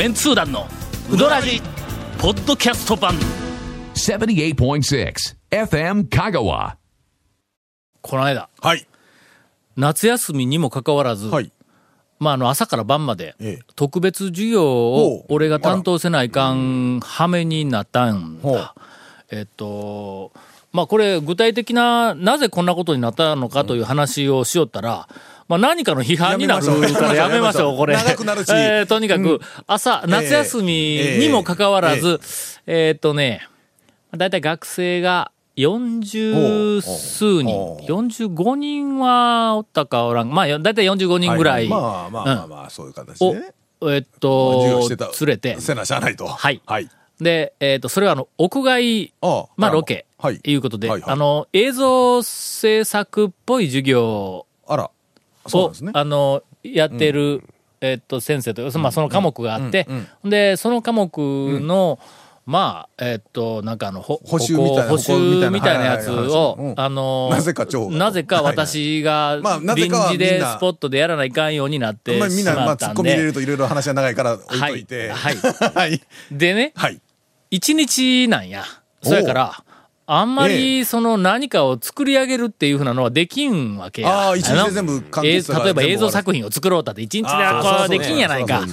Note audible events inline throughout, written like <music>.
メンツー団のウドラジポッドキャスト版78.6 FM Kagawa. この間はい。夏休みにもかかわらず、はい。まあ、あの朝から晩までええ特別授業を俺が担当せないかんはめになったんほうだ。えっと、まあこれ具体的ななぜこんなことになったのかという話をしよったら、まあ何かの批判になるからやめましょう、これ。長くなるし。えーとにかく朝、夏休みにもかかわらず、えっとね、だいたい学生が40数人ほうほ、う。45人はおったかおらん。まあ、だいたい45人ぐらい。まあまあまあまあ、そういう形をでね。、えっ授と連れて、せなしゃあないと。はい。はい。で、えっと、それはあの、屋外、まあ、あロケ、はい。いうことで、はいはい。あの、映像制作っぽい授業あら。を、ですね。あの、やってる、えっと、先生というか、まあ、その科目があって、で、その科目の、まあ、えっと、なんかあの、ほ補習みたいな補習みたいなやつをはい、あの、なぜかなぜか私が臨時でスポットでやらないかんようになってしまあみんな、まあ、突っ込み入れで、るといろいろ話が長いから置いといて。はい。はい。<laughs> でね、はい。一日なんや。そやから、あんまりその何かを作り上げるっていうふうなのはできんわけや。ああ一日での全部完え結例えば映像作品を作ろうったって一日でこうできんやないか。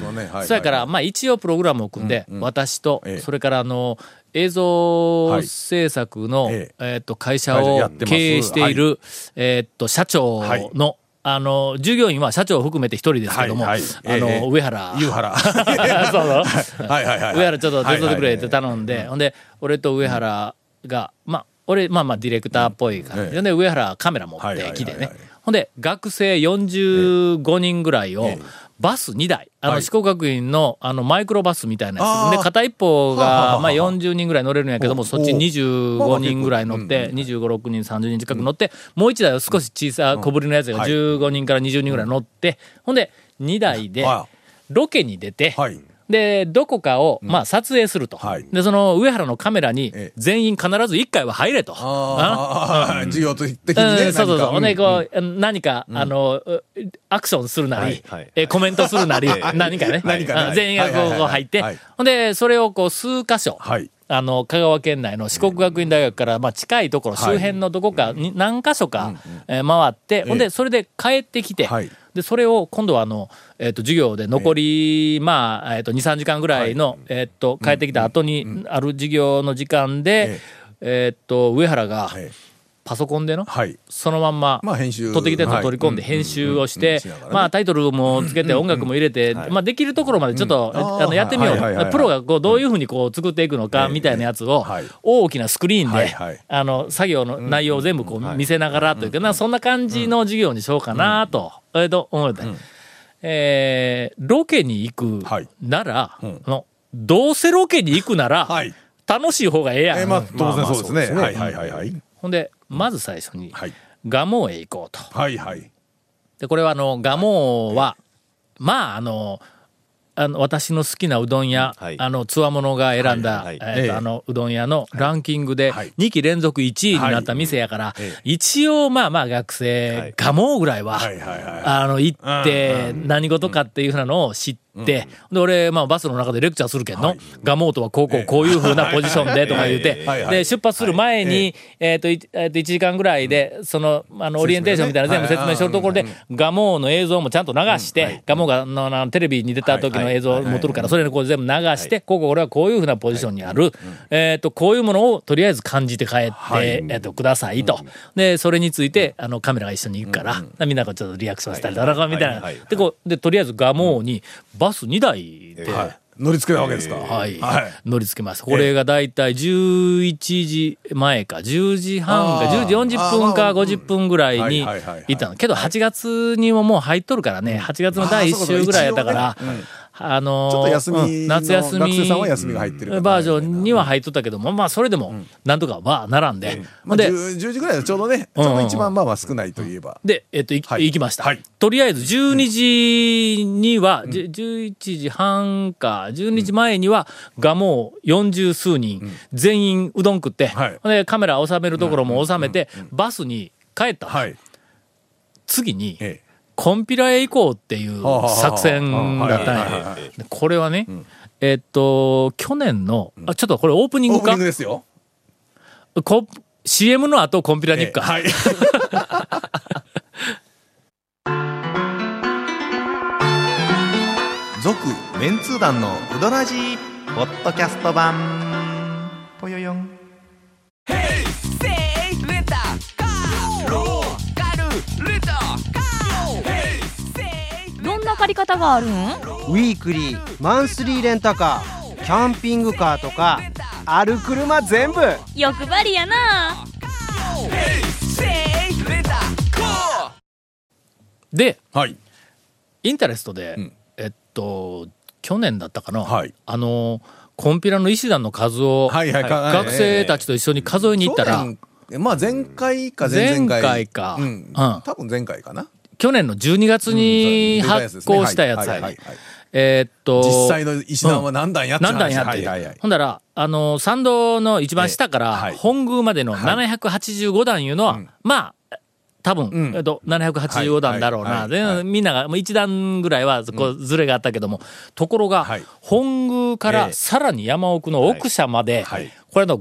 そやから、まあ一応プログラムを組んで、私とええ、それからあの、映像制作の、ええっと、会社を経営している、えっと、社長はい。の、あの、従業員は社長を含めて一人ですけども、あの、ええ。上原。湯原。<laughs> そう。そう。はいはいはい。上原ちょっと手伝ってくれって頼んで、ほんで、俺と上原が、まあ、俺、まあまあディレクターっぽいから、ええ。ほんで、上原カメラ持ってきてね。はい。ほんで、学生45人ぐらいをええ、バス2台、あの、はい。四国学院の、あの、マイクロバスみたいなやつ。で、片一方が、まあ40人ぐらい乗れるんやけども、おそっちお。25人ぐらい乗って、25、6人、30人近く乗って、もう1台は少し小さい小ぶりのやつがはい。15人から20人ぐらい乗って、ほんで、2台では、ロケに出て、はい。で、どこかを、まあ、撮影すると。はい。で、その、上原のカメラにええ、全員必ず1回は入れと。ああ、<laughs> 授業的にうんね。そうそうそう。ほんで、何かこう、何か、あの、うアクションするなり、えコメントするなり、<laughs> 何かね。何か全員がこう入って。はい、ほんで、それをこう、数箇所、はい。あの、香川県内の四国学院大学から、まあ、近いところ、周辺のどこかに、何箇所か、えー回って、ほんで、それで帰ってきてはい、で、それを今度はあの、えっ、と、授業で残り、まあ、えっ、と、2、3時間ぐらいの、えっ、と、帰ってきた後にある授業の時間で、えっ、と、上原がええパソコンでの、はい。そのまんま、まあ編集撮ってきたやつを取り込んではい。編集をしてまあタイトルもつけて音楽も入れて、まあできるところまでちょっと、うんあのやってみよはいはいはいはう。いプロがこうどういうふうにこう作っていくのかみたいなやつをはい大きなスクリーンではいはい、あの作業の内容を全部こう見せながらというか、なそんな感じの授業にしようかなと、えっと思って。えーロケに行くはいならうん、のどうせロケに行くならはい。楽しい方がええやん。えーまあ、当然まあそうですね。まあはいはいはいはい。ほんで、まず最初に、はい。蒲生へ行こうと。はいはい。で、これはあの、蒲生は、まあ、あの、あの、私の好きなうどん屋、はい。あの、つわものが選んだ、はいえっ、と、ええ。あの、うどん屋のランキングではい、2期連続1位になった店やから、ええ一応、まあまあ学は生い、蒲生ぐらいは、はいはいはい。あの、行って、何事かっていうふうなのを知って、で、俺、まあ、バスの中でレクチャーするけんの、蒲生とはこうこう、こういうふうなポジションでとか言うて、はいはい。で、出発する前に、えっと、いえっと、1時間ぐらいで、その、あの、オリエンテーションみたいな全部説明してるところで、蒲生の映像もちゃんと流して、蒲生が、の、あのテレビに出た時の映像を持っとるから、それにこう全部流して、ここ、俺はこういうふうなポジションにある、えっと、こういうものをとりあえず感じて帰って、えっと、くださいと。で、それについて、あの、カメラが一緒に行くから、みんながちょっとリアクションしたりとか、みたいな。で、こう、で、とりあえず蒲生にバス2台で、はい。乗り付けたわけですか？はい、はい。乗り付けました。これがだいたい11時前か、10時半か、あー。10時40分かあー50分ぐらいにはいたの。けど8月にももう入っとるからね、8月の第1週ぐらいやったからあのーちょっと休みのうん夏休み学生さんは休みが入ってるからバージョンには入っとったけども、まあそれでも、なんとかは並んで、まあ、で、10, 10時ぐらいはちょうどね、ちょうど一番まあまあ少ないといえば。で、えっと、いはい。行きました。はい。とりあえず12時には、じゅ11時半か、12時前には、がもう40数人、全員うどん食って、はい。で、カメラ収めるところも収めて、バスに帰った。はい。次に、えコンピラへ行こうっていう作戦だったんや。でこれはね、えっと、去年の、あ、ちょっとこれオープニングか？オープニングですよ。こ ?CM の後コンピラに行くか。はい。続メンツー団のウドラジーポッドキャスト版ぽよよんり方があるん？ウィークリーマンスリーレンタカーキャンピングカーとかある車全部。欲張りやな。で、はい。インタレストで、ん。えっと、去年だったかな、はい。あの、コンピラの石段の数を、はいはいか学生たちと一緒に数えに行ったら、まあ前回か前々回。前回か。うん。うん。多分前回かな。去年の12月にうん発行したやつ。はいはいはいはい。えーっと、実際の石段は何段やって何段やって。ほんだら、あの、参道の一番下から本宮までの785段いうのは、うん。まあ、多分、うん。えっと、785段だろうな。はいはい全然はい。みんなが、もう一段ぐらいは、こう、ずれがあったけども、ところが、はい。本宮からええ。さらに山奥の奥社まで、はい。これの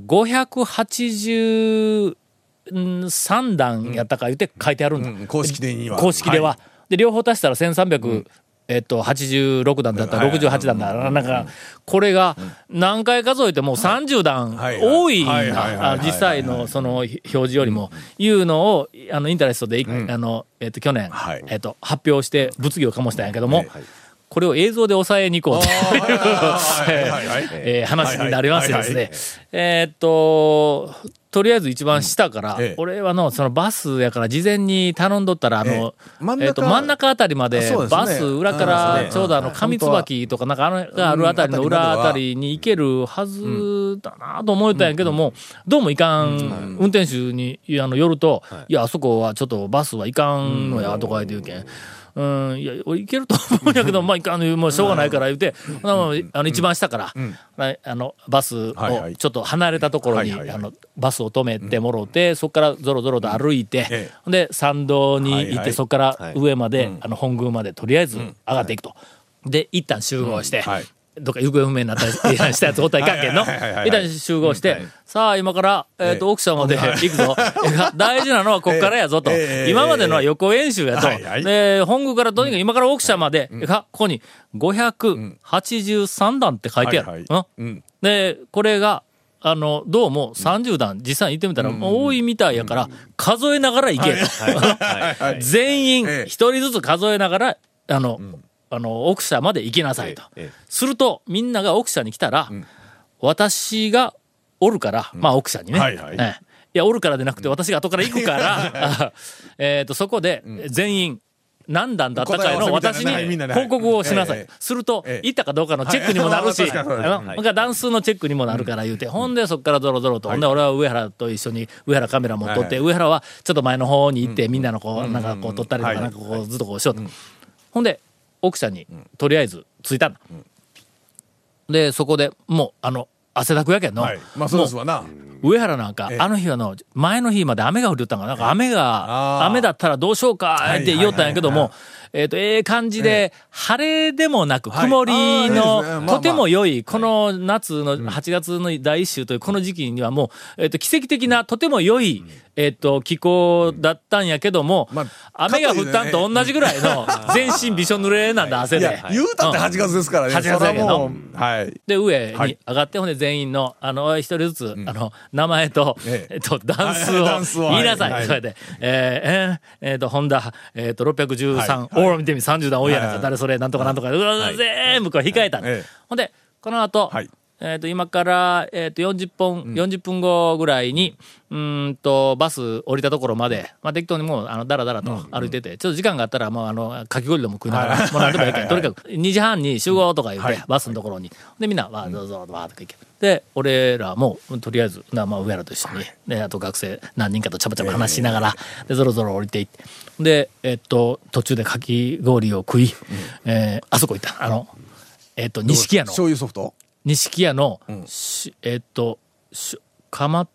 583段やったか言って書いてあるんだ。うん公式的には。公式では。はで、両方足したら1300、えっと、86段だったら68段だ。なんか、これが何回数えても30段はい。多いんはい。はい。はい。はい。だ。あ実際のその表示よりも、いうのを、あの、インタレストでい、あの、えっと、去年はい、えっと、発表して物議を醸したんやけどもはい、これを映像で抑えに行こうという <laughs> 話になりましてですね。えーっと、とりあえず一番下からええ、俺はの、そのバスやから事前に頼んどったら、あのえっと、真ん中あたりまでバス裏かうんらちょうどあの、上椿とかなんかあの、があるあたりの裏あたりに行けるはずだなと思ったんやけども、どうもいかん、運転手に、あの、寄ると、い。や、あそこはちょっとバスはいかんのや、とか言って言うけん。うん、いや、俺いけると思うんやけど、<laughs> まあ、いかん、もうしょうがないから言うて、あの、あの一番下から、ああの、バスをちょっと離れたところに、あの、バスを止めてもろて、そこからぞろぞろと歩いて、えで、参道に行って、そこから上まで、あの、本宮までとりあえず上がっていくと。で、一旦集合して、はいどっか行方不明になったりしたやつおったらいかんけんの。はいはいはいはい一旦集合して、さあ今から、えっ、と、ええ奥さんまで行くぞ。<laughs> 大事なのはこっからやぞと。ええ今までのは予行演習やと。で、本宮からとにかく今から奥社まで、かここに583段って書いてある。で、これが、あの、どうも30段、実際に行ってみたら、多いみたいやから、数えながら行け。と。はい <laughs> 全員ええ。一人ずつ数えながら、あの、あの、奥社まで行きなさいと。すると、みんなが奥社に来たら、私がおるから、まあ奥社にね。はいはい。ええ。いや、おるからでなくて、私が後から行くから、あ <laughs> <laughs> えっと、そこで、全員、何段だったかいの私に報告をしなさい。ええ。するとえ、え行ったかどうかのチェックにもなるし、はい。確か段数のチェックにもなるから言うて、ほんでそっからゾロゾロと、ほんで俺は上原と一緒に上原カメラも撮って、はい。上原はちょっと前の方に行って、みんなのこう、なんかこう撮ったりとか、はい。なんかこうずっとこうしようと。ほんで、奥さんに、とりあえず着いたんだ。で、そこでもう、あの、汗だくやけんの。はい。まあそうですわな。上原なんかえ、え。あの日はの、前の日まで雨が降りよったんかな。なんか雨が、雨だったらどうしようかって言おったんやけどもえっと、ええ感じで、晴れでもなく、はい。曇りの、あとても良い、この夏の8月の第一週というこの時期にはもう、えっと、奇跡的な、とても良い、えっと、気候だったんやけどもまあ、雨が降ったんと同じぐらいの、<laughs> 全身びしょ濡れなんだ、汗で。いや。、言うたって8月ですからね。8月やけど。はい。で、上にはい。上がって、ほんで全員の、あの、一人ずつ、あの、名前と、ええ。えっと、ダンスを <laughs> 言いなさい。はい。それで、えーえーえーと、ホンダ、えっと、613、はい。おー見てみ、30段多いやな誰それ、なんとかなんとか、うわ全部こう控えたほんで、この後、はいえっ、と、今から、えっ、と、40分、40分後ぐらいに、うーんと、バス降りたところまで、まあ、適当にもう、あの、だらだらと歩いてて、ちょっと時間があったら、もう、あの、かき氷でも食いながら、もう何でもいいけん。とにかく、2時半に集合とか言って、はい。バスのところに。で、みんな、わー、どうぞ、わーとか行け。で、俺らも、とりあえず、なまあ、上原と一緒に、で、あと学生何人かとちゃばちゃば話しながら、で、ぞろぞろ降りていって、で、えっと、途中でかき氷を食い、えーあそこ行った。あの、えっと、錦屋の、醤油ソフト？錦屋の、ん。しえっと、しかま、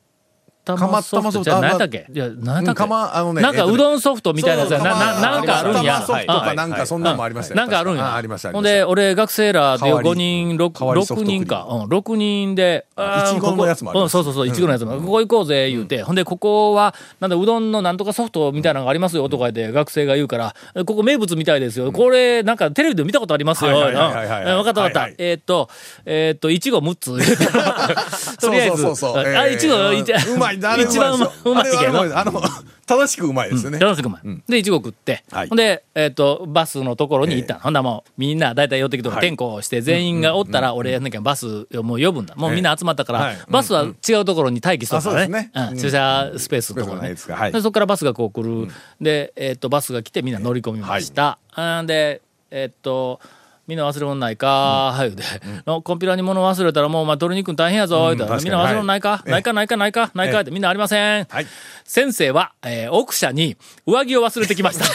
玉ソフトじゃあ何やっけ？いや、何やっけ？あのねなんかうどんソフトみたいなやつやな、な、なんかあるんや。玉ソフトあかなんかそんなのもありましたよなんかあるんや。ありましたありほんで、俺、学生らで代わり5人、6, 代わりソフトクリーム人か。うん、6人で、いちごのやつもありますここうん、そうそうそう、いちごのやつも。ここ行こうぜ、言うて。ほんで、ここは、なんだ、うどんのなんとかソフトみたいなのがありますよ、とか言って、学生が言うから、ここ名物みたいですよ。これ、なんかテレビで見たことありますよ。はいはいはいはいはいうんわかったわかった。えーっと、えーっと、いちご6つ。とりあえず、そうそうそうそうあ、いちご、えーいまい。一番うまいけどあの正しくうまいですよね。楽しくうまい。で、いちご食って、はい。ほんで、えっ、と、バスのところに行ったの。ほんだらもう、みんな大体寄ってきて、はい。転校して、全員がおったら、俺やんなきゃバスをもう呼ぶんだ。もうみんな集まったから、はい。バスは違うところに待機しとるからね。うん。駐車スペースのところね。でそこからバスがこう来る。で、えっ、と、バスが来てみんな乗り込みました。あん。で、えっ、と、みんな忘れ物ないか？は言うて、<laughs> のコンピューターに物忘れたらもうお前取りに行くの大変やぞ、みんな忘れ物ないか、はい。ないかないかないか？ないかってみんなありません。はい。先生は、えー奥者に上着を忘れてきました。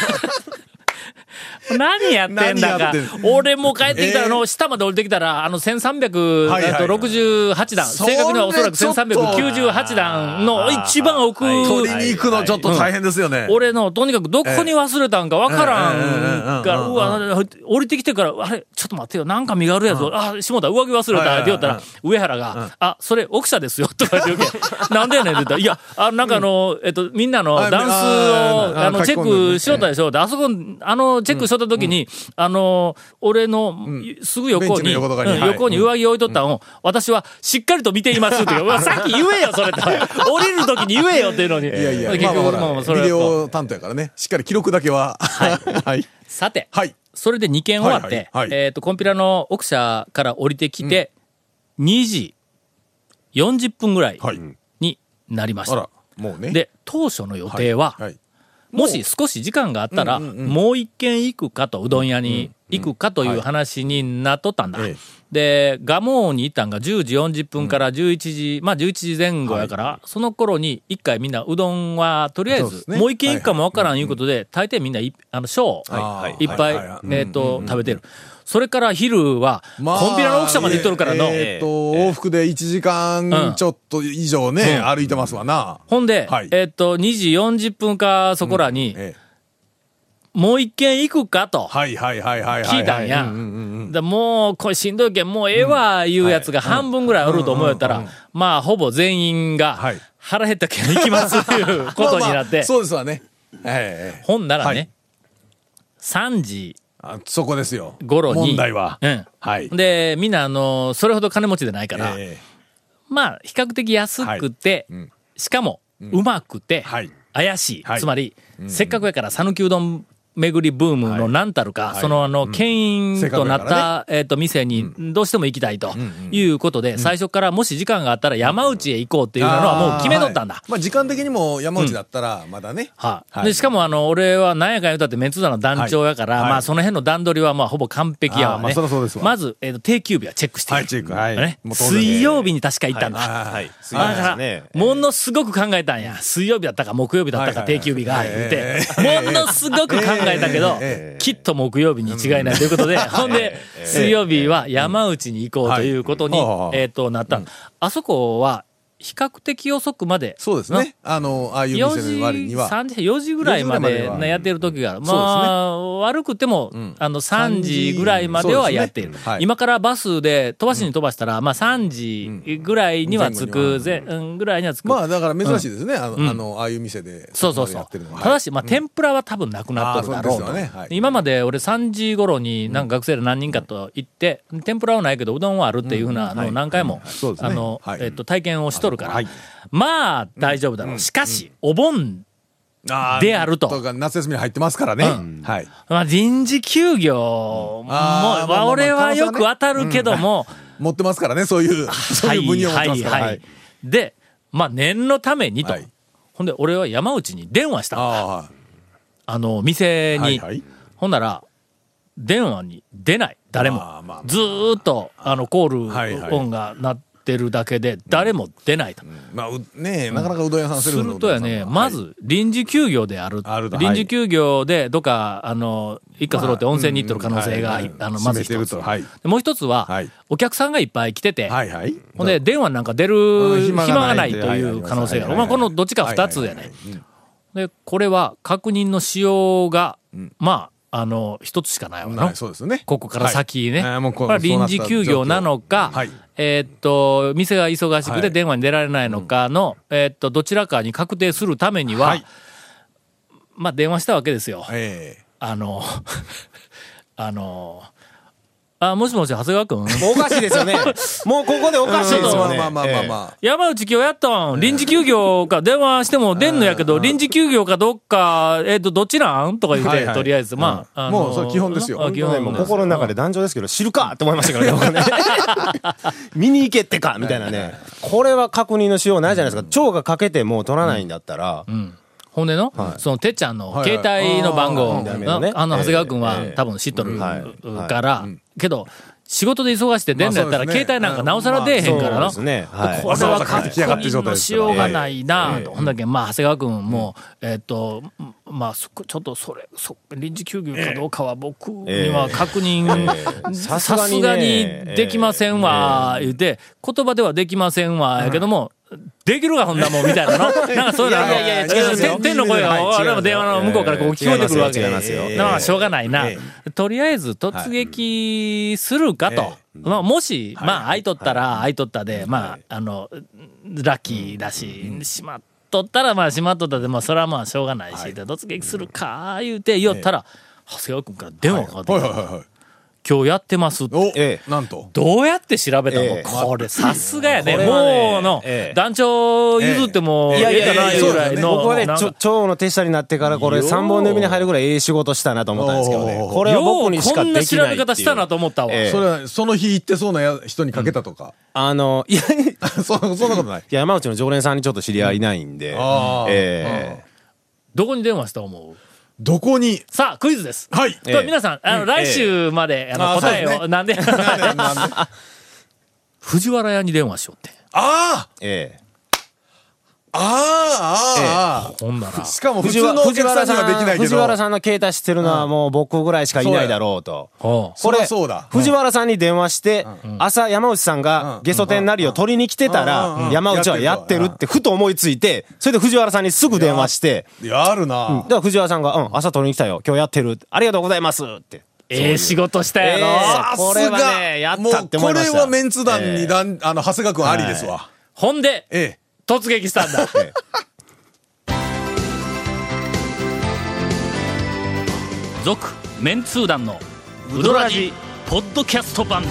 何やってんだか。俺も帰ってきたら、あの、下まで降りてきたら、あの、1368はいはい。はい段、正確にはおそらくちょっと。1398段の一番奥、取りに行くのちょっと大変ですよね。俺の、とにかくどこに忘れたんかわからんから、うわ、降りてきてから、あれ、ちょっと待ってよ、なんか身があるやつ、あ、下田上着忘れた、って言ったら、上原が、あ、それ奥者ですよ、とか言って言うけ <laughs> なんでやねんって言ったら、いや、あなんかあの、えっと、みんなのあダンスあを、あの、チェックしろったでしょ、であそこ、あの、チェックしとった時に、あの、俺の、すぐ横に、横に。横に上着置いとったんを、私はしっかりと見ていますって言う。う <laughs> わさっき言えよ、それって。<laughs> 降りる時に言えよっていうのに。いやいや結局、まあまあまあまあ、それビデオ担当やからね。しっかり記録だけは。はい。<laughs> さて、はい。それで2件終わって、えっ、と、コンピュラの奥社から降りてきて、2時40分ぐらいはい。になりました。あらもうね。で、当初の予定は、はいもし少し時間があったら、うんうんうん。もう一軒行くかと、うどん屋に行くかという話になっとったんだ。ええ。で、蒲生に行ったんが10時40分から11時、まあ11時前後やから、その頃に一回みんなうどんは、とりあえず、もう一軒行くかもわからんいうことで、大抵みんない、あの、小、はいいっぱい、はいはいえっ、と、食べてる。それから昼は、まあコンピラの奥様で行っとるからの、えーっと往復で1時間ちょっと以上ね歩いてますわな。ほんで、はい。えっ、と、2時40分かそこらに、ええもう一軒行くかと。はいはいはいはいはい。聞いたんや。もう、これしんどいけん、もうええわ、いうやつが半分ぐらいおると思うやったら、まあ、ほぼ全員がはい、腹減ったけん行きますということになって。<laughs> まあまあ、そうですわね。ええほんならねはい、3時あそこですよ。頃に、問題は。うん。はい。で、みんな、あの、それほど金持ちでないから、えまあ、比較的安くて、うん。しかも、うまくて、はい。怪しい。はい。つまり、せっかくやから、讃岐うどん巡りブームの何たるか、はい。そのあの、牽引となった、えっと、店にどうしても行きたいということで、最初からもし時間があったら山内へ行こうっていうのはもう決めとったんだ。あー。はい。まあ時間的にも山内だったらまだね。はで、しかもあの、俺は何やかん言うたってメンツーダの団長やから、はい。まあその辺の段取りはまあほぼ完璧やわね。まあそそうですわ。まず、えっ、と、定休日はチェックしてるはいチェック。はい。ね、水曜日に確か行ったんだ。はい。水だから、ね。ものすごく考えたんや。水曜日だったか木曜日だったか定休日が、言うて。え、ものすごく考えたけどえ、きっと木曜日に違いないということで、<laughs> ほんで、水曜日は山内に行こうということには、い。えっと、なった。あそこは、比較的遅くまで、そうですね。あのああいう4店時、の割には。3時、4時ぐらいま4時ぐらいまでやってる時がまあ、悪くても、あの、3時ぐらいまではやっている。ね。はい。今からバスで飛ばしに飛ばしたら、まあ3時ぐらいには着く、ぜうん。ぐらいには着く。まあだから珍しいですね。あのあのああいう店でそうそうそう。こまでやってるの。は。ただし、まあ、天ぷらは多分なくなっとるだろうあーそうね。はい。今まで俺3時頃に、なんか学生で何人かと行って、天ぷらはないけど、うどんはあるっていうふうな、あの、何回も、あの、はい。えっと、体験をしとるからはい、まあ、大丈夫だろう。しかし、お盆、であると。か夏休みに入ってますからね。はい。まあ、臨時休業も、ま俺はよく当たるけども、持ってますからねそういうそういう分野を持ってますから。はい。で、まあ、念のためにと。はい。ほんで、俺は山内に電話したんだ。ああの、店に。はいはい。ほんなら、電話に出ない。誰も。ずーっと、あの、コールはいはい。音がなっってるだけで誰も出ないと。まあ、うねえ、なかなかうどん屋さんすセルフのるとやね、まず臨時休業である。臨時休業で、どっか、あの、一家揃って温泉に行ってる可能性が、あの、まず一つ。もう一つは、はい。お客さんがいっぱい来てて、はいはい。ほんで、電話なんか出るうん。暇暇がないという可能性がある。まあ、このどっちか二つやね。で、これは確認のしようが、まあ、あの、一つしかないわけな。はい、そうですよね。ここから先ね。はい。これは臨時休業なのか、はいえーっと、店が忙しくはい。て電話に出られないのかの、えーっと、どちらかに確定するためには、はい。まあ、電話したわけですよ。え。あの、<laughs> あの、あ、もしもし、長谷川君？もうおかしいですよね。<laughs> もうここでおかしいえですよね。まあまあまあまあまあ。山内今日やったん？臨時休業か、電話しても出んのやけど、臨時休業かどっか、えっ、と、どっちなん？とか言って、はいはい。とりあえず、まあ、あのもうそれ基本ですよ。あ基本本当ね、もう心の中で壇上ですけど、知るかって思いましたから <laughs> ね。見に行けってかみたいなね。これは確認のしようないじゃないですか。蝶がかけてもう取らないんだったら、ほんでの、その、てっちゃんの携帯の番号、はいはい。あの、長谷川君はええ。多分知っとるはい。から、けど、仕事で忙しくて出んのやったら、携帯なんかなおさら出えへんからな。これは確帰ってきやがって状認のしようがないなと。ほんだけ、まあ、長谷川君も、えっと、まあ、ちょっとそれ、そ臨時休業かどうかは僕には確認、ささすがにできませんわ、言うて、言葉ではできませんわ、やけども、できるがほんだもん、みたいなの？<laughs> なんかそういうの、いやいやいや天天の声が、俺も電話の向こうからこう聞こえてくるわけ。だからしょうがないな。え。とりあえず突撃するかと。まあ、もし、まあ、空いとったら、空い。とったで、まあ、あの、ラッキーだし、しまっとったら、まあ、しまっとったで、まあ、それはまあ、しょうがないし、で突撃するか、言うて、言ったら、長谷川君から電話がかかってきた。はいはいはいはい。今日やってますって。お、えなんと。どうやって調べたの、ええこれ、さすがやね。もうの、ええ団長譲っても、ええいやいやいやいやないぐらいの。僕はね、蝶の手下になってからこれよう3本の指に入るぐらいええ仕事したなと思ったんですけどね。これは僕にしかようこんな調できないっていう。べ方したなと思ったわ。ええそれは、その日行ってそうなや人にかけたとか？あの、いや、いそそんなことない。や <laughs> 山内の常連さんにちょっと知り合いいないんで、あーええどこに電話した思う？どこに？さあ、クイズです。はい。これ皆さん、あの、来週まで、あの、答えを、なんで、<laughs> なんで？<laughs> 藤原屋に電話しようって。あええああああほんなら。あ。<laughs> しかも普藤通のお藤客さんには原さんできないけど。藤原さんの携帯知ってるのはもう僕ぐらいしかいないだろうと。ほう。そりゃそうだ。藤原さんに電話して、朝山内さんうん。がゲソ天なりを取りに来てたうんうん。うん、ら山内はやってるってふと思いついて、それで藤原さんにすぐ電話して、やるな。だから藤原さんが、うん、朝取りに来たよ。今日やってる。ありがとうございますって。ええ仕事したやろ。ええさすがこれはねやったって思いました。もうこれはメンツ団にだん、あの、長谷川君ありですわ。ほんで、え突撃したんだ。<laughs> え続、メンツー団の、ウドラジ、ポッドキャスト版。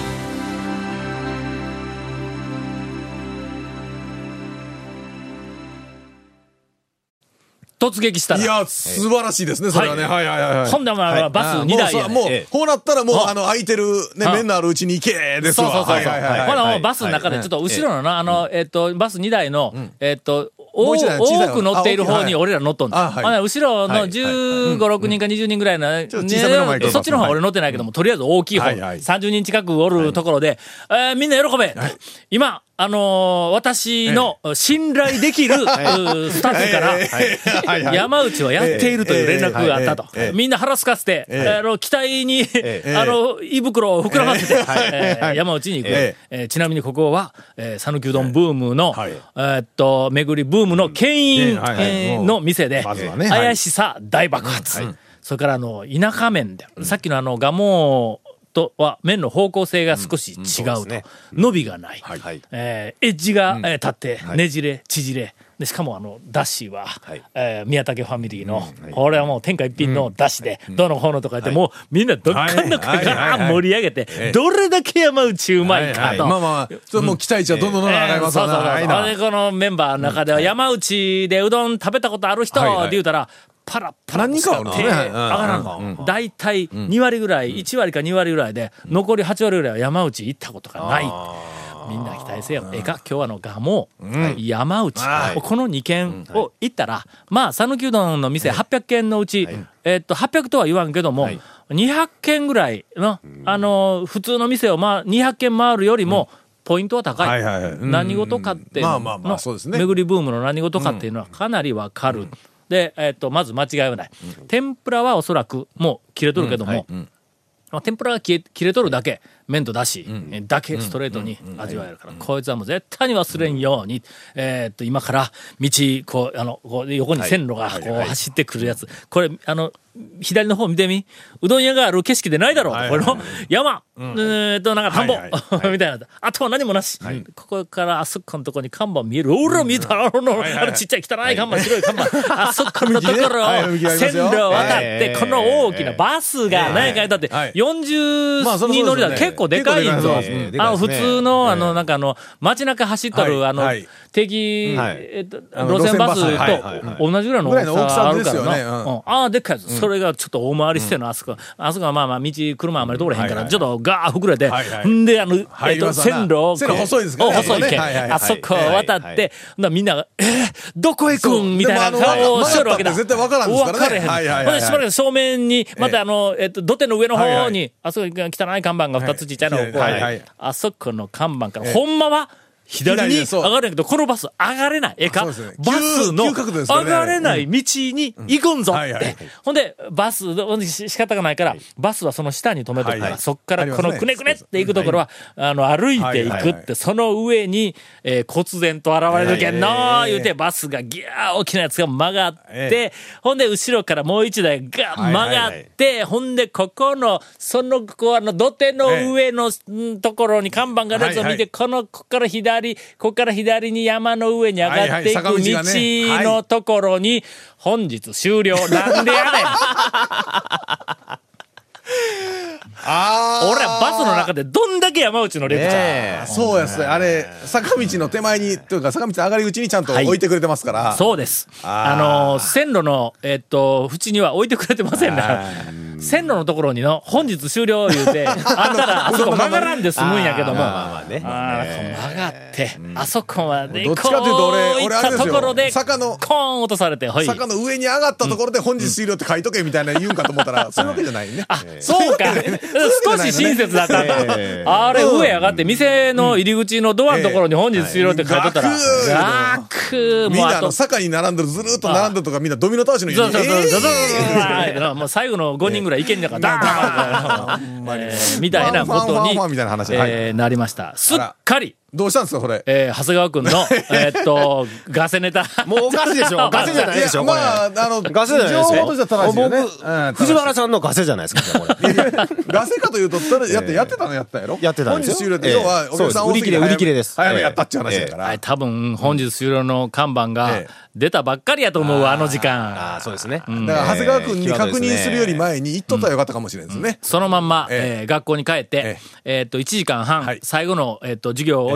突撃したえ。いら。や、素晴らしいですね、それはね。ははいはいはいはい。ほんでもあのバス2台やねもうこうなったらもう、あ。あの、空いてる、ね、あ。面のあるうちに行けですわ。そうそうそうほら、もはいうバスの中で、ちょっと後ろのな、あの、えっと、バス2台の、えっと、多く乗っている方にあ俺ら乗っとんだ。後ろのはい。15、6人か20人ぐらいの、そっちの方は俺乗ってないけども、とりあえず大きい方、はいはい。30人近くおるところで、えーみんな喜べ、今、あのー私の信頼できる、<laughs> スタッフから、山内はやっているという連絡があったと。みんな腹すかせて、ええ。あの、期待に、え <laughs> あの、胃袋を膨らませて、山内に行く。ええ。ーちなみにここは、えー、讃岐うどんブームの、はい。えーっと、巡りブームの牽引、の店で、怪しさ大爆発。それから、あの、田舎麺で、さっきのあの、ガモとは麺の方向性が少し違うと。そうね。伸びがない。はいはい。えーエッジが、えー立って、ねじれ、縮れ。で、しかもあの、だしは、はい。えー宮武ファミリーの、これはもう天下一品のだしで、どの方のとか言って、もうみんなどっかんどっかはいはい。はい。がはい。盛り上げて、どれだけ山内うまいかと。はい。まあまあ、それもう期待値はどんどんどん上がりますわな。えーそうそうそう。このメンバーの中では山内でうどん食べたことある人はいはい。って言うたら、パラパラ何人かおるのね。手上がらんの。大体2割ぐらい、1割か2割ぐらいで、残り8割ぐらいは山内行ったことがない。みんな期待せよ。ええか今日はのガモ、山内、この2軒を行ったら、まあ、讃岐うどんの店800軒のうち、えっと、800とは言わんけども、200軒ぐらいの、あの、普通の店をまあ、200軒回るよりも、ポイントは高い。何事かっていうの巡りブームの何事かっていうのはかなりわかる。で、えっ、と、まず間違いはない。天ぷらはおそらくもう切れとるけども、まあ天ぷらが切れ切れとるだけ、麺とだし、えだけストレートに味わえるから、こいつはもう絶対に忘れんように、えーっと、今から道、こう、あの、こう横に線路がこう走ってくるやつ。これ、あの、左の方見てみ。うどん屋がある景色でないだろう。はいこれの山、えーっと、なんか田んぼ、<laughs> みたいな。あとは何もなし。ここからあそこのとこに看板見える。おら、見た。あの、あのちっちゃい汚い看板、白い看板。あそこのところを線路を渡ってえ、ー。この大きなバスが何回だって、はい。40まあその人乗りだ結構でかいんぞ。結構でかいですね。あの、普通の、あの、なんかあの、街中走っとる、あのはい。はい、定期、はい。えっと、路線バスと同じぐらいの大きさあるからな。ああ、でっかい。それがちょっと大回りしてんの、あそこ。あそこはまあまあ、道、車あんまり通れへんから、ちょっとガー膨れてんで、あの、えっと、線路を細いですか細いけあそこを渡っはいて、みんなが、えー、どこ行くん？みたいな顔をしとるわけだ。絶対わからんですからね。分れへん。しばらく正面に、またあの、えっと、土手の上の方に、あそこに汚い看板が二つちっちゃいのがこうあそこの看板から、ほんまは、左に上がるんやけど、このバス上がれない。ええか？バスの上ね。がれない道に行くんぞ。って。ほんで、バス、仕方がないから、バスはその下に止めとくから、そっからこのくねくねって行くところは、あの、歩いていくって、その上に、えー、忽然と現れるけんのはい言うて、バスがギャー大きなやつが曲がってえ、ほんで、後ろからもう一台ガー曲がって、ほんで、ここの、その、こう、あの、土手の上の、んところに看板があるやつを見て、この、ここから左、ここから左に山の上に上がっていく道のところに、本日終了。<laughs> なんでやねんああ。俺らバスの中でどんだけ山内のレクチャー。そうやすね。あれ、坂道の手前に、というか坂道の上がり口にちゃんと置いてくれてますから。そうです。あの、線路の、えっと、縁には置いてくれてませんな。線路のところにの、本日終了言うて、<laughs> あったら、あそこ曲がらんで済むんやけども。まあまあまあね。曲がって、あそこまで、どっちかというと俺俺あれところで、坂のコーン落とされて、はい。坂の上に上がったところで本日終了って書いとけみたいな言うんかと思ったら、そういうわけじゃないね。あ、そうか。<laughs> 少し親切だったんだ。ええあれ、上上がって、店の入り口のドアのところに本日終了って書いとったら、ガクみんな坂に並んでる、ずるーっと並んでるとかみんなドミノ倒しのよそううに。そう。そうそうもう。最後の5人ぐらいいけんじゃから、ダーン！<laughs> えーみたいなことにえーなりました。すっかり、ーどうしたんですか、それ？えー長谷川くんの、<laughs> えーっと、ガセネタ。もうおかし <laughs> いでしょ。ガセじゃないでしょ、これ。まあ、あの、ガセじゃないですよ。情報としては正しいよね。うん藤原さんのガセじゃないですか、これ。ガセかというと、それやって、やってたのやったやろ？やってたんですよ本日終了って、ええ要は、お客さん売り切れ売り切れです早めやったっちゅう話だから。はい、多分、本日終了の看板がええ出たばっかりやと思うわ、あの時間。ああ、そうですね。だから、長谷川君に確認するより前に言っとったらよかったかもしれんですね。そのまんま、学校に帰って、えーっと、1時間半、はい最後の、えーっと、授業を